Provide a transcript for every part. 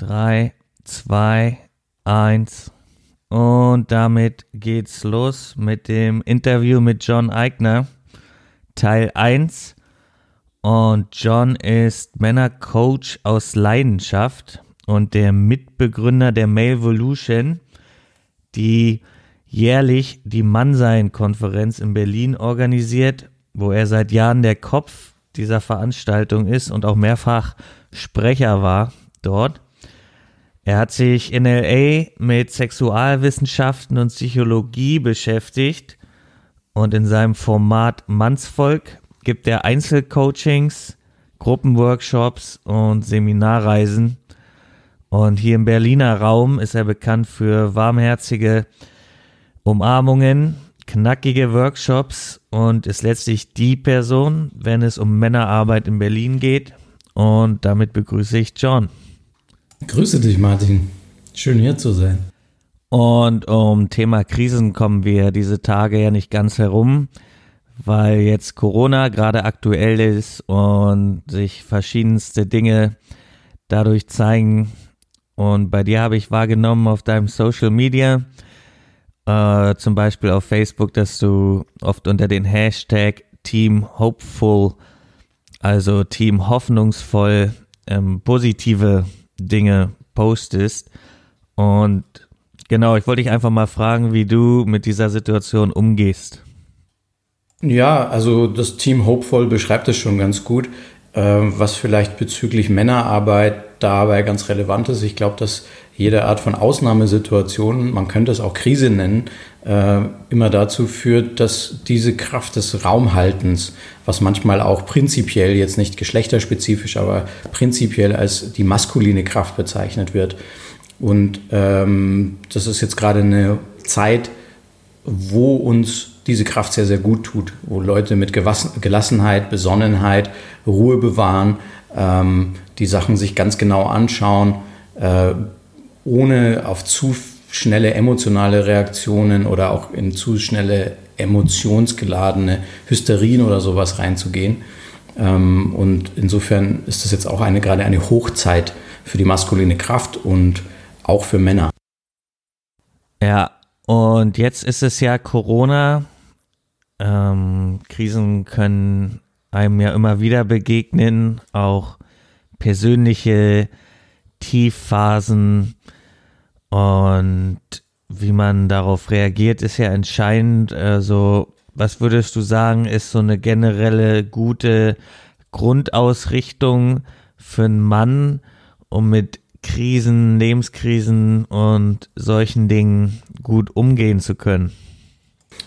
3, 2, 1. Und damit geht's los mit dem Interview mit John Eigner, Teil 1. Und John ist Männercoach aus Leidenschaft und der Mitbegründer der Malevolution, die jährlich die Mannsein-Konferenz in Berlin organisiert, wo er seit Jahren der Kopf dieser Veranstaltung ist und auch mehrfach Sprecher war dort. Er hat sich in LA mit Sexualwissenschaften und Psychologie beschäftigt und in seinem Format Mannsvolk gibt er Einzelcoachings, Gruppenworkshops und Seminarreisen. Und hier im Berliner Raum ist er bekannt für warmherzige Umarmungen, knackige Workshops und ist letztlich die Person, wenn es um Männerarbeit in Berlin geht. Und damit begrüße ich John. Grüße dich, Martin. Schön hier zu sein. Und um Thema Krisen kommen wir diese Tage ja nicht ganz herum, weil jetzt Corona gerade aktuell ist und sich verschiedenste Dinge dadurch zeigen. Und bei dir habe ich wahrgenommen auf deinem Social Media, äh, zum Beispiel auf Facebook, dass du oft unter den Hashtag Team Hopeful, also Team hoffnungsvoll, ähm, positive Dinge postest. Und genau, ich wollte dich einfach mal fragen, wie du mit dieser Situation umgehst. Ja, also das Team Hopeful beschreibt es schon ganz gut. Ähm, was vielleicht bezüglich Männerarbeit dabei ganz relevant ist. Ich glaube, dass jede Art von Ausnahmesituation, man könnte es auch Krise nennen, äh, immer dazu führt, dass diese Kraft des Raumhaltens, was manchmal auch prinzipiell, jetzt nicht geschlechterspezifisch, aber prinzipiell als die maskuline Kraft bezeichnet wird. Und ähm, das ist jetzt gerade eine Zeit, wo uns diese Kraft sehr, sehr gut tut, wo Leute mit Gelassenheit, Besonnenheit, Ruhe bewahren, ähm, die Sachen sich ganz genau anschauen, äh, ohne auf zu schnelle emotionale Reaktionen oder auch in zu schnelle emotionsgeladene Hysterien oder sowas reinzugehen. Ähm, und insofern ist das jetzt auch eine, gerade eine Hochzeit für die maskuline Kraft und auch für Männer. Ja, und jetzt ist es ja Corona. Ähm, Krisen können einem ja immer wieder begegnen, auch persönliche Tiefphasen und wie man darauf reagiert, ist ja entscheidend. Also, was würdest du sagen, ist so eine generelle gute Grundausrichtung für einen Mann, um mit Krisen, Lebenskrisen und solchen Dingen gut umgehen zu können?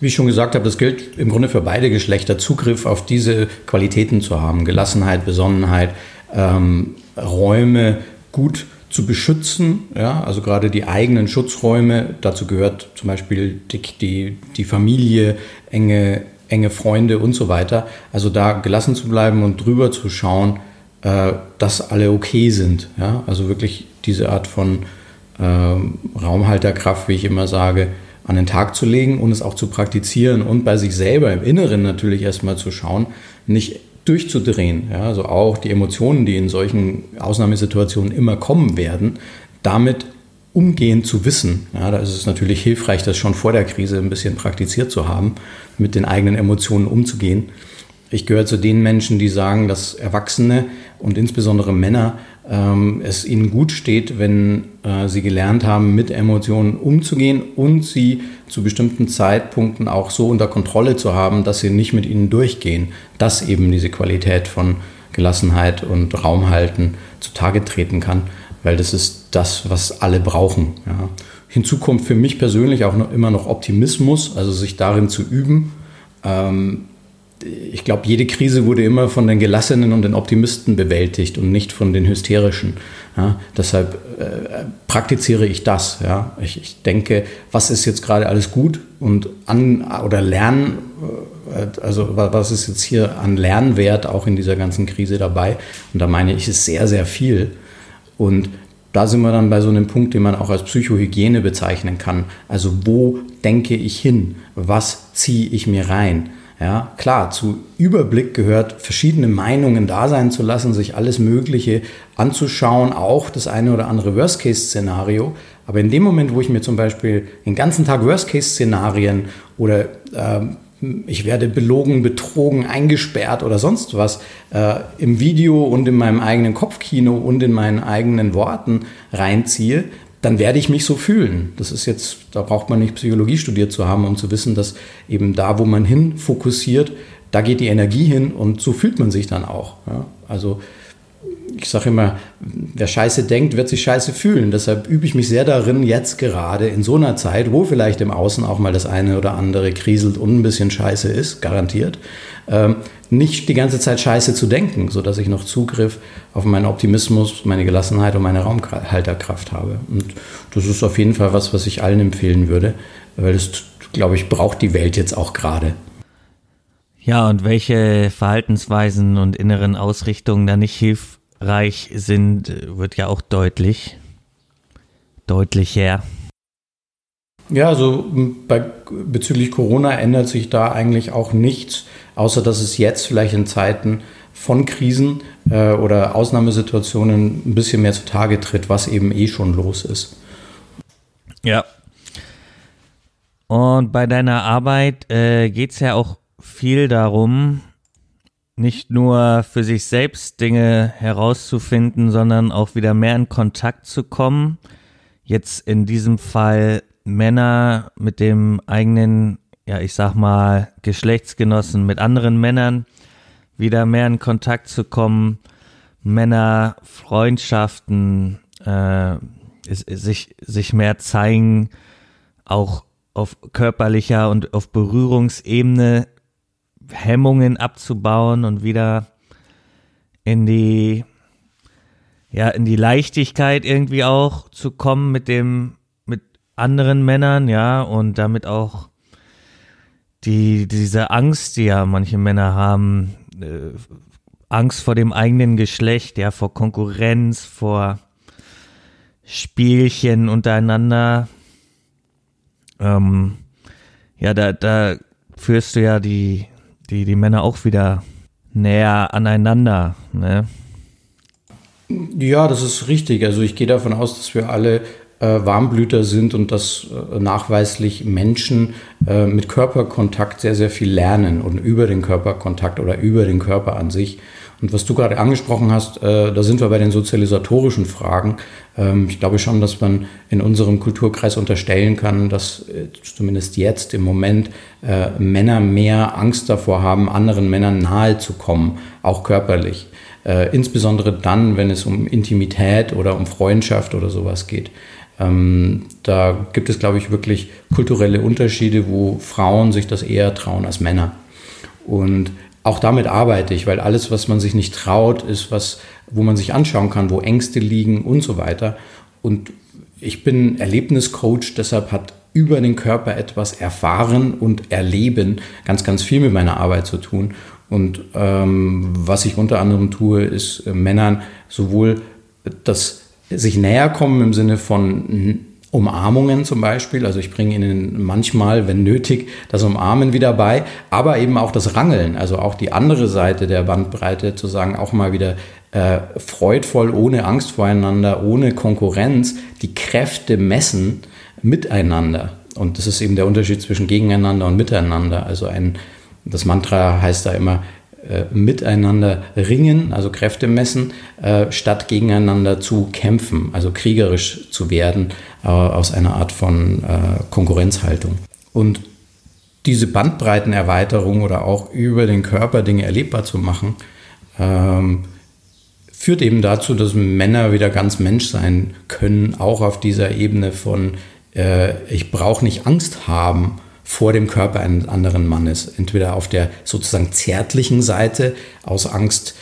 Wie ich schon gesagt habe, das gilt im Grunde für beide Geschlechter, Zugriff auf diese Qualitäten zu haben. Gelassenheit, Besonnenheit, ähm, Räume gut zu beschützen, ja, also gerade die eigenen Schutzräume, dazu gehört zum Beispiel die, die, die Familie, enge, enge Freunde und so weiter. Also da gelassen zu bleiben und drüber zu schauen, äh, dass alle okay sind. Ja? Also wirklich diese Art von äh, Raumhalterkraft, wie ich immer sage, an den Tag zu legen und es auch zu praktizieren und bei sich selber im Inneren natürlich erstmal zu schauen, nicht durchzudrehen. Ja, also auch die Emotionen, die in solchen Ausnahmesituationen immer kommen werden, damit umgehen zu wissen. Ja, da ist es natürlich hilfreich, das schon vor der Krise ein bisschen praktiziert zu haben, mit den eigenen Emotionen umzugehen. Ich gehöre zu den Menschen, die sagen, dass Erwachsene und insbesondere Männer ähm, es ihnen gut steht, wenn äh, sie gelernt haben, mit Emotionen umzugehen und sie zu bestimmten Zeitpunkten auch so unter Kontrolle zu haben, dass sie nicht mit ihnen durchgehen, dass eben diese Qualität von Gelassenheit und Raumhalten zutage treten kann, weil das ist das, was alle brauchen. Ja. Hinzu kommt für mich persönlich auch noch, immer noch Optimismus, also sich darin zu üben. Ähm, ich glaube, jede Krise wurde immer von den Gelassenen und den Optimisten bewältigt und nicht von den Hysterischen. Ja, deshalb äh, praktiziere ich das. Ja. Ich, ich, denke, was ist jetzt gerade alles gut und an oder lernen, äh, also was ist jetzt hier an Lernwert auch in dieser ganzen Krise dabei? Und da meine ich, ist sehr, sehr viel. Und da sind wir dann bei so einem Punkt, den man auch als Psychohygiene bezeichnen kann. Also wo denke ich hin? Was ziehe ich mir rein? Ja, klar, zu Überblick gehört, verschiedene Meinungen da sein zu lassen, sich alles Mögliche anzuschauen, auch das eine oder andere Worst-Case-Szenario. Aber in dem Moment, wo ich mir zum Beispiel den ganzen Tag Worst-Case-Szenarien oder äh, ich werde belogen, betrogen, eingesperrt oder sonst was äh, im Video und in meinem eigenen Kopfkino und in meinen eigenen Worten reinziehe, dann werde ich mich so fühlen. Das ist jetzt, da braucht man nicht Psychologie studiert zu haben, um zu wissen, dass eben da, wo man hin fokussiert, da geht die Energie hin und so fühlt man sich dann auch. Ja? Also ich sage immer, wer Scheiße denkt, wird sich Scheiße fühlen. Deshalb übe ich mich sehr darin, jetzt gerade in so einer Zeit, wo vielleicht im Außen auch mal das eine oder andere kriselt und ein bisschen Scheiße ist, garantiert, ähm, nicht die ganze Zeit Scheiße zu denken, sodass ich noch Zugriff auf meinen Optimismus, meine Gelassenheit und meine Raumhalterkraft habe. Und das ist auf jeden Fall was, was ich allen empfehlen würde, weil das, glaube ich, braucht die Welt jetzt auch gerade. Ja, und welche Verhaltensweisen und inneren Ausrichtungen da nicht hilft, reich sind, wird ja auch deutlich. Deutlicher. Ja, also bei, bezüglich Corona ändert sich da eigentlich auch nichts, außer dass es jetzt vielleicht in Zeiten von Krisen äh, oder Ausnahmesituationen ein bisschen mehr zutage tritt, was eben eh schon los ist. Ja. Und bei deiner Arbeit äh, geht es ja auch viel darum, nicht nur für sich selbst Dinge herauszufinden, sondern auch wieder mehr in Kontakt zu kommen. Jetzt in diesem Fall Männer mit dem eigenen, ja, ich sag mal, Geschlechtsgenossen, mit anderen Männern wieder mehr in Kontakt zu kommen, Männer, Freundschaften, äh, sich, sich mehr zeigen, auch auf körperlicher und auf Berührungsebene Hemmungen abzubauen und wieder in die, ja, in die Leichtigkeit irgendwie auch zu kommen mit dem, mit anderen Männern, ja, und damit auch die, diese Angst, die ja manche Männer haben, äh, Angst vor dem eigenen Geschlecht, ja, vor Konkurrenz, vor Spielchen untereinander. Ähm, ja, da, da führst du ja die, die, die Männer auch wieder näher aneinander. Ne? Ja, das ist richtig. Also ich gehe davon aus, dass wir alle äh, Warmblüter sind und dass äh, nachweislich Menschen äh, mit Körperkontakt sehr, sehr viel lernen und über den Körperkontakt oder über den Körper an sich. Und was du gerade angesprochen hast, äh, da sind wir bei den sozialisatorischen Fragen. Ähm, ich glaube schon, dass man in unserem Kulturkreis unterstellen kann, dass äh, zumindest jetzt im Moment äh, Männer mehr Angst davor haben, anderen Männern nahe zu kommen, auch körperlich. Äh, insbesondere dann, wenn es um Intimität oder um Freundschaft oder sowas geht. Ähm, da gibt es, glaube ich, wirklich kulturelle Unterschiede, wo Frauen sich das eher trauen als Männer. Und auch damit arbeite ich, weil alles, was man sich nicht traut, ist was, wo man sich anschauen kann, wo Ängste liegen und so weiter. Und ich bin Erlebniscoach, deshalb hat über den Körper etwas erfahren und erleben ganz, ganz viel mit meiner Arbeit zu tun. Und ähm, was ich unter anderem tue, ist äh, Männern sowohl das sich näher kommen im Sinne von Umarmungen zum Beispiel. Also ich bringe ihnen manchmal, wenn nötig, das Umarmen wieder bei, aber eben auch das Rangeln, also auch die andere Seite der Bandbreite zu sagen, auch mal wieder äh, freudvoll, ohne Angst voreinander, ohne Konkurrenz, die Kräfte messen miteinander. Und das ist eben der Unterschied zwischen gegeneinander und miteinander. Also ein, das Mantra heißt da immer, äh, miteinander ringen, also Kräfte messen, äh, statt gegeneinander zu kämpfen, also kriegerisch zu werden aus einer Art von äh, Konkurrenzhaltung. Und diese Bandbreitenerweiterung oder auch über den Körper Dinge erlebbar zu machen, ähm, führt eben dazu, dass Männer wieder ganz Mensch sein können, auch auf dieser Ebene von äh, ich brauche nicht Angst haben vor dem Körper eines anderen Mannes. Entweder auf der sozusagen zärtlichen Seite aus Angst,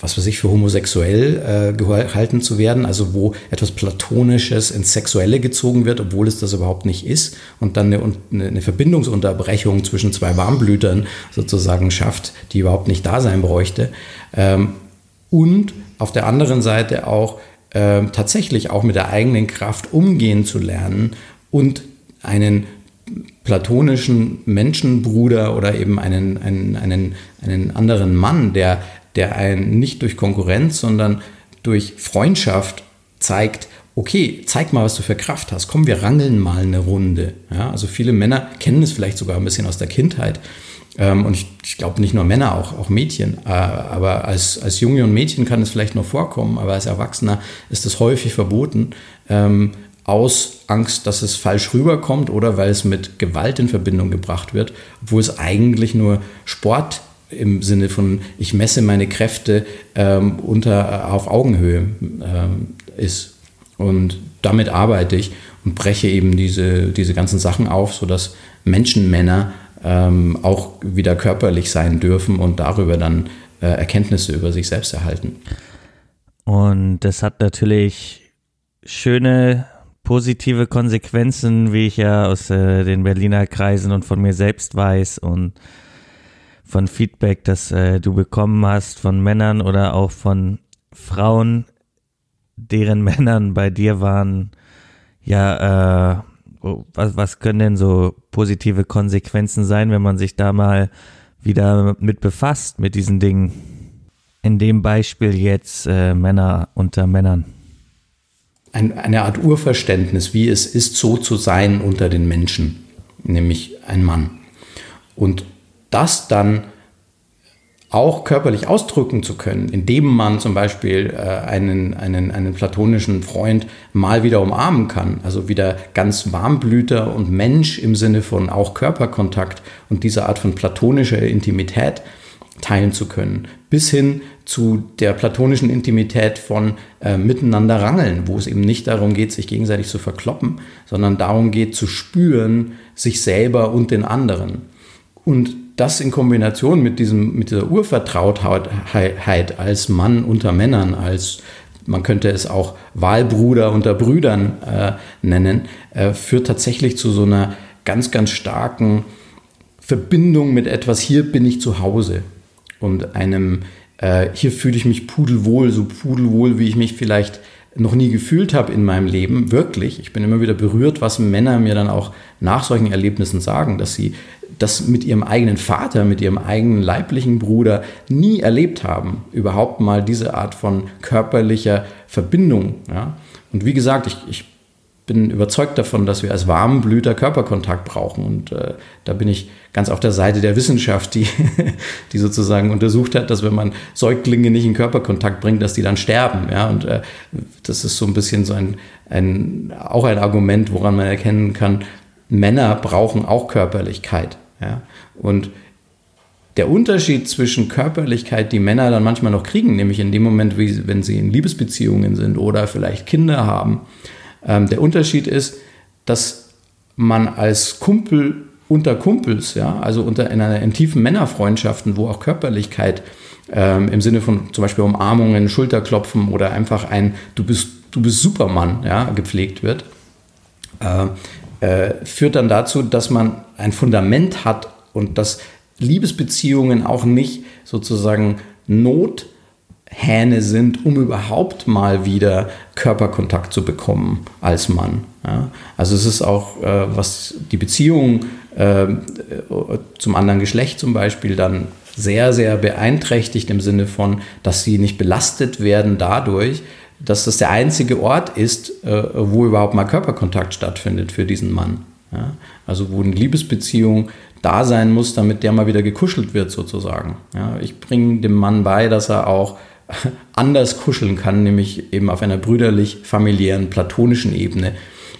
was weiß ich, für homosexuell äh, gehalten zu werden, also wo etwas Platonisches ins Sexuelle gezogen wird, obwohl es das überhaupt nicht ist und dann eine, eine Verbindungsunterbrechung zwischen zwei Warmblütern sozusagen schafft, die überhaupt nicht da sein bräuchte. Ähm, und auf der anderen Seite auch äh, tatsächlich auch mit der eigenen Kraft umgehen zu lernen und einen platonischen Menschenbruder oder eben einen, einen, einen, einen anderen Mann, der, der einen nicht durch Konkurrenz, sondern durch Freundschaft zeigt, okay, zeig mal, was du für Kraft hast. Komm, wir rangeln mal eine Runde. Ja, also viele Männer kennen es vielleicht sogar ein bisschen aus der Kindheit. Ähm, und ich, ich glaube nicht nur Männer, auch, auch Mädchen. Äh, aber als, als Junge und Mädchen kann es vielleicht noch vorkommen, aber als Erwachsener ist es häufig verboten, ähm, aus Angst, dass es falsch rüberkommt oder weil es mit Gewalt in Verbindung gebracht wird, obwohl es eigentlich nur Sport im Sinne von, ich messe meine Kräfte ähm, unter, auf Augenhöhe ähm, ist. Und damit arbeite ich und breche eben diese, diese ganzen Sachen auf, sodass Menschenmänner ähm, auch wieder körperlich sein dürfen und darüber dann äh, Erkenntnisse über sich selbst erhalten. Und das hat natürlich schöne positive Konsequenzen, wie ich ja aus äh, den Berliner Kreisen und von mir selbst weiß und von Feedback, das äh, du bekommen hast von Männern oder auch von Frauen, deren Männern bei dir waren, ja, äh, was, was können denn so positive Konsequenzen sein, wenn man sich da mal wieder mit befasst, mit diesen Dingen? In dem Beispiel jetzt äh, Männer unter Männern. Ein, eine Art Urverständnis, wie es ist, so zu sein unter den Menschen, nämlich ein Mann. Und das dann auch körperlich ausdrücken zu können, indem man zum Beispiel äh, einen, einen, einen platonischen Freund mal wieder umarmen kann, also wieder ganz Warmblüter und Mensch im Sinne von auch Körperkontakt und diese Art von platonischer Intimität teilen zu können, bis hin zu der platonischen Intimität von äh, miteinander rangeln, wo es eben nicht darum geht, sich gegenseitig zu verkloppen, sondern darum geht zu spüren, sich selber und den anderen. Und das in Kombination mit, diesem, mit dieser Urvertrautheit als Mann unter Männern, als man könnte es auch Wahlbruder unter Brüdern äh, nennen, äh, führt tatsächlich zu so einer ganz, ganz starken Verbindung mit etwas, hier bin ich zu Hause und einem, äh, hier fühle ich mich pudelwohl, so pudelwohl, wie ich mich vielleicht noch nie gefühlt habe in meinem Leben, wirklich. Ich bin immer wieder berührt, was Männer mir dann auch nach solchen Erlebnissen sagen, dass sie das mit ihrem eigenen Vater, mit ihrem eigenen leiblichen Bruder nie erlebt haben. Überhaupt mal diese Art von körperlicher Verbindung. Ja? Und wie gesagt, ich, ich bin überzeugt davon, dass wir als Warmblüter Körperkontakt brauchen. Und äh, da bin ich ganz auf der Seite der Wissenschaft, die, die sozusagen untersucht hat, dass wenn man Säuglinge nicht in Körperkontakt bringt, dass die dann sterben. Ja? Und äh, das ist so ein bisschen so ein, ein, auch ein Argument, woran man erkennen kann, Männer brauchen auch Körperlichkeit. Ja? Und der Unterschied zwischen Körperlichkeit, die Männer dann manchmal noch kriegen, nämlich in dem Moment, wie, wenn sie in Liebesbeziehungen sind oder vielleicht Kinder haben, ähm, der Unterschied ist, dass man als Kumpel unter Kumpels, ja, also unter in einer in tiefen Männerfreundschaften, wo auch Körperlichkeit ähm, im Sinne von zum Beispiel Umarmungen, Schulterklopfen oder einfach ein Du bist, du bist Supermann, ja, gepflegt wird, äh, äh, führt dann dazu, dass man ein Fundament hat und dass Liebesbeziehungen auch nicht sozusagen Nothähne sind, um überhaupt mal wieder Körperkontakt zu bekommen als Mann. Ja? Also es ist auch, äh, was die Beziehung äh, zum anderen Geschlecht zum Beispiel dann sehr, sehr beeinträchtigt im Sinne von, dass sie nicht belastet werden dadurch, dass das der einzige Ort ist, äh, wo überhaupt mal Körperkontakt stattfindet für diesen Mann. Ja? Also wo eine Liebesbeziehung da sein muss, damit der mal wieder gekuschelt wird sozusagen. Ja? Ich bringe dem Mann bei, dass er auch anders kuscheln kann, nämlich eben auf einer brüderlich, familiären, platonischen Ebene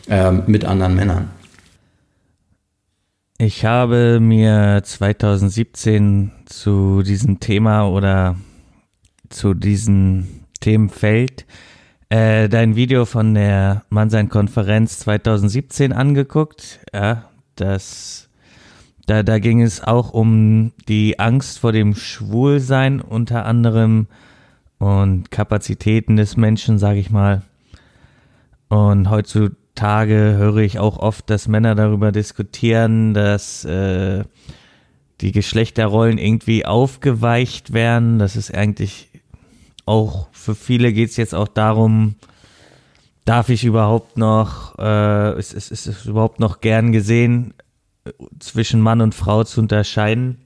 äh, mit anderen Männern. Ich habe mir 2017 zu diesem Thema oder zu diesem Themenfeld äh, dein Video von der Mannsein-Konferenz 2017 angeguckt. Ja, das, da, da ging es auch um die Angst vor dem Schwulsein unter anderem und Kapazitäten des Menschen, sage ich mal. Und heutzutage höre ich auch oft, dass Männer darüber diskutieren, dass äh, die Geschlechterrollen irgendwie aufgeweicht werden. Das ist eigentlich auch für viele geht es jetzt auch darum, darf ich überhaupt noch, äh, ist, ist, ist es überhaupt noch gern gesehen, zwischen Mann und Frau zu unterscheiden.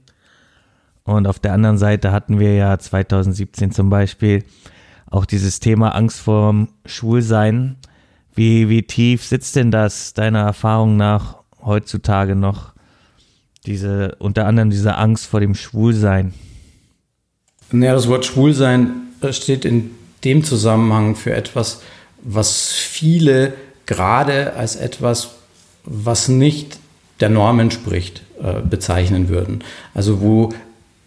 Und auf der anderen Seite hatten wir ja 2017 zum Beispiel auch dieses Thema Angst vorm Schwulsein. Wie, wie tief sitzt denn das deiner Erfahrung nach heutzutage noch? Diese, unter anderem diese Angst vor dem Schwulsein. Naja, das Wort Schwulsein steht in dem Zusammenhang für etwas, was viele gerade als etwas, was nicht der Norm entspricht, äh, bezeichnen würden. Also wo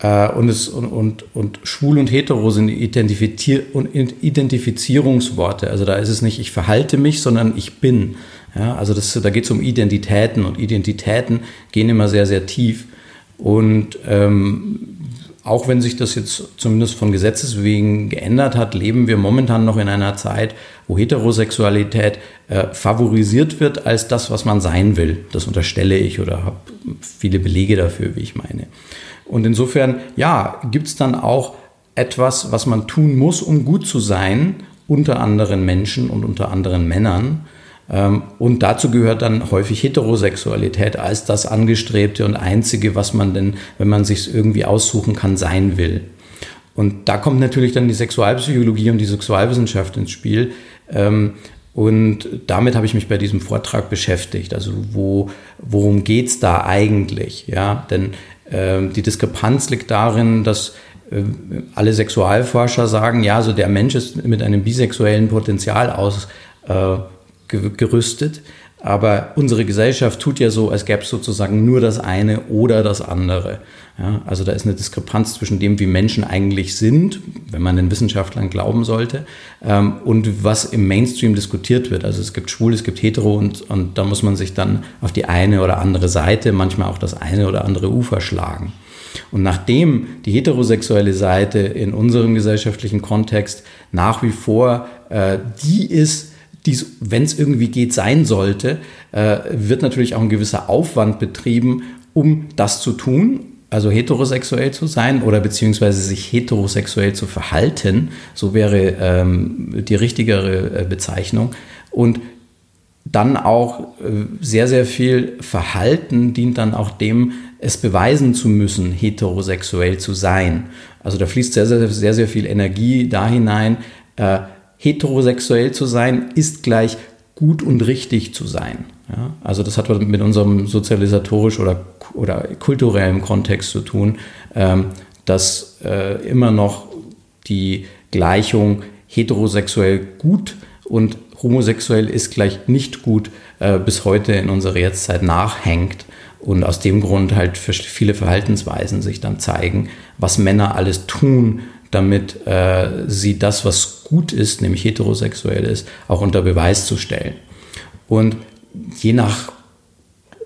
und, es, und, und, und schwul und hetero sind Identifizier und Identifizierungsworte. Also da ist es nicht, ich verhalte mich, sondern ich bin. Ja, also das, da geht es um Identitäten und Identitäten gehen immer sehr, sehr tief. Und ähm, auch wenn sich das jetzt zumindest von Gesetzes wegen geändert hat, leben wir momentan noch in einer Zeit, wo Heterosexualität äh, favorisiert wird als das, was man sein will. Das unterstelle ich oder habe viele Belege dafür, wie ich meine. Und insofern, ja, gibt es dann auch etwas, was man tun muss, um gut zu sein unter anderen Menschen und unter anderen Männern. Ähm, und dazu gehört dann häufig Heterosexualität als das angestrebte und einzige, was man denn, wenn man sich irgendwie aussuchen kann, sein will. Und da kommt natürlich dann die Sexualpsychologie und die Sexualwissenschaft ins Spiel. Ähm, und damit habe ich mich bei diesem Vortrag beschäftigt. Also wo, worum geht's da eigentlich? Ja, denn die Diskrepanz liegt darin, dass äh, alle Sexualforscher sagen, ja, so der Mensch ist mit einem bisexuellen Potenzial ausgerüstet. Äh, aber unsere Gesellschaft tut ja so, als gäbe es sozusagen nur das eine oder das andere. Ja, also da ist eine Diskrepanz zwischen dem, wie Menschen eigentlich sind, wenn man den Wissenschaftlern glauben sollte, ähm, und was im Mainstream diskutiert wird. Also es gibt Schwul, es gibt Hetero und, und da muss man sich dann auf die eine oder andere Seite, manchmal auch das eine oder andere Ufer schlagen. Und nachdem die heterosexuelle Seite in unserem gesellschaftlichen Kontext nach wie vor äh, die ist, die, wenn es irgendwie geht, sein sollte, äh, wird natürlich auch ein gewisser Aufwand betrieben, um das zu tun also heterosexuell zu sein oder beziehungsweise sich heterosexuell zu verhalten, so wäre ähm, die richtigere äh, Bezeichnung. Und dann auch äh, sehr, sehr viel Verhalten dient dann auch dem, es beweisen zu müssen, heterosexuell zu sein. Also da fließt sehr, sehr, sehr, sehr viel Energie da hinein. Äh, heterosexuell zu sein ist gleich gut und richtig zu sein. Ja? Also das hat mit unserem sozialisatorisch oder, oder kulturellen Kontext zu tun, ähm, dass äh, immer noch die Gleichung heterosexuell gut und homosexuell ist gleich nicht gut äh, bis heute in unserer Jetztzeit nachhängt und aus dem Grund halt viele Verhaltensweisen sich dann zeigen, was Männer alles tun, damit äh, sie das, was gut ist, nämlich heterosexuell ist, auch unter Beweis zu stellen. Und je nach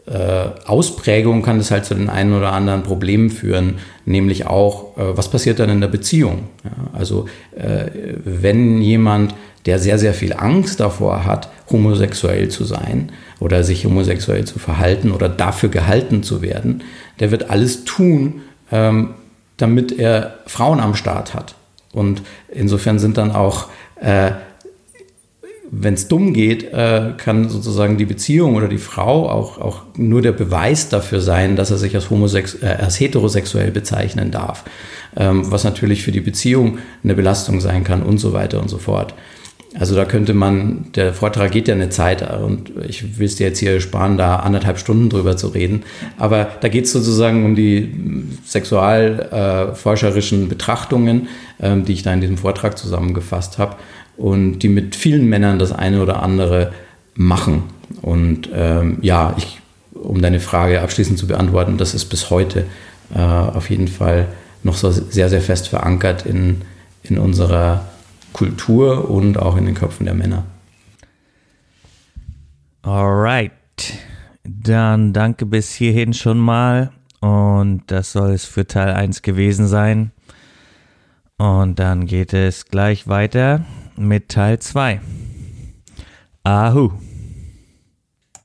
äh, Ausprägung kann das halt zu den einen oder anderen Problemen führen, nämlich auch, äh, was passiert dann in der Beziehung? Ja, also äh, wenn jemand, der sehr, sehr viel Angst davor hat, homosexuell zu sein oder sich homosexuell zu verhalten oder dafür gehalten zu werden, der wird alles tun, ähm, damit er Frauen am Start hat. Und insofern sind dann auch äh, wenn es dumm geht, äh, kann sozusagen die Beziehung oder die Frau auch, auch nur der Beweis dafür sein, dass er sich als, homosex äh, als heterosexuell bezeichnen darf. Ähm, was natürlich für die Beziehung eine Belastung sein kann und so weiter und so fort. Also da könnte man, der Vortrag geht ja eine Zeit und ich will es dir jetzt hier sparen, da anderthalb Stunden drüber zu reden. Aber da geht es sozusagen um die sexualforscherischen äh, Betrachtungen, ähm, die ich da in diesem Vortrag zusammengefasst habe und die mit vielen Männern das eine oder andere machen. Und ähm, ja, ich, um deine Frage abschließend zu beantworten, das ist bis heute äh, auf jeden Fall noch so sehr, sehr fest verankert in, in unserer Kultur und auch in den Köpfen der Männer. Alright, dann danke bis hierhin schon mal und das soll es für Teil 1 gewesen sein. Und dann geht es gleich weiter mit Teil 2. Ahu.